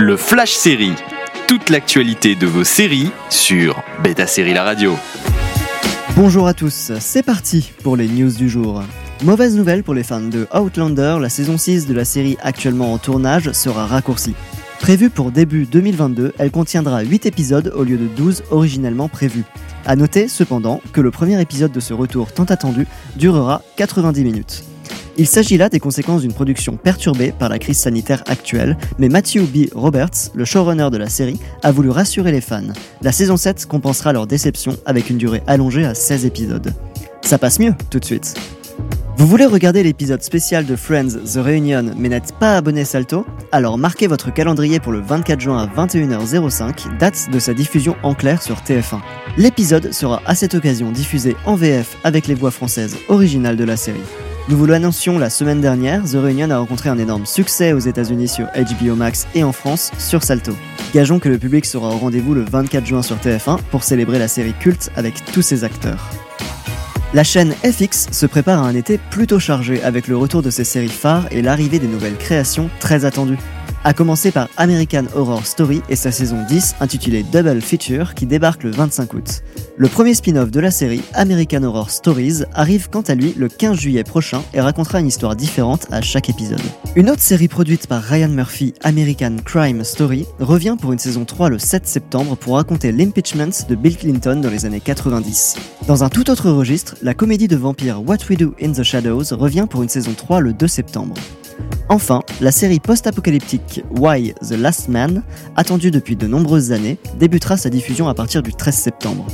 Le Flash Série. Toute l'actualité de vos séries sur Beta Série La Radio. Bonjour à tous, c'est parti pour les news du jour. Mauvaise nouvelle pour les fans de Outlander, la saison 6 de la série actuellement en tournage sera raccourcie. Prévue pour début 2022, elle contiendra 8 épisodes au lieu de 12 originellement prévus. A noter cependant que le premier épisode de ce retour tant attendu durera 90 minutes. Il s'agit là des conséquences d'une production perturbée par la crise sanitaire actuelle, mais Matthew B. Roberts, le showrunner de la série, a voulu rassurer les fans. La saison 7 compensera leur déception avec une durée allongée à 16 épisodes. Ça passe mieux tout de suite. Vous voulez regarder l'épisode spécial de Friends The Reunion mais n'êtes pas abonné Salto? Alors marquez votre calendrier pour le 24 juin à 21h05, date de sa diffusion en clair sur TF1. L'épisode sera à cette occasion diffusé en VF avec les voix françaises originales de la série. Nous vous l'annoncions la semaine dernière, The Reunion a rencontré un énorme succès aux États-Unis sur HBO Max et en France sur Salto. Gageons que le public sera au rendez-vous le 24 juin sur TF1 pour célébrer la série culte avec tous ses acteurs. La chaîne FX se prépare à un été plutôt chargé avec le retour de ses séries phares et l'arrivée des nouvelles créations très attendues. A commencer par American Horror Story et sa saison 10 intitulée Double Feature qui débarque le 25 août. Le premier spin-off de la série, American Horror Stories, arrive quant à lui le 15 juillet prochain et racontera une histoire différente à chaque épisode. Une autre série produite par Ryan Murphy, American Crime Story, revient pour une saison 3 le 7 septembre pour raconter l'impeachment de Bill Clinton dans les années 90. Dans un tout autre registre, la comédie de vampires What We Do in the Shadows revient pour une saison 3 le 2 septembre. Enfin, la série post-apocalyptique Why the Last Man, attendue depuis de nombreuses années, débutera sa diffusion à partir du 13 septembre.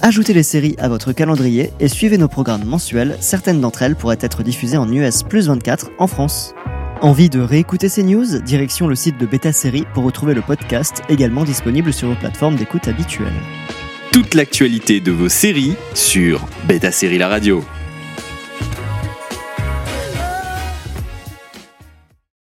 Ajoutez les séries à votre calendrier et suivez nos programmes mensuels, certaines d'entre elles pourraient être diffusées en US plus 24 en France. Envie de réécouter ces news? Direction le site de Beta Série pour retrouver le podcast également disponible sur vos plateformes d'écoute habituelles. Toute l'actualité de vos séries sur Beta Série La Radio.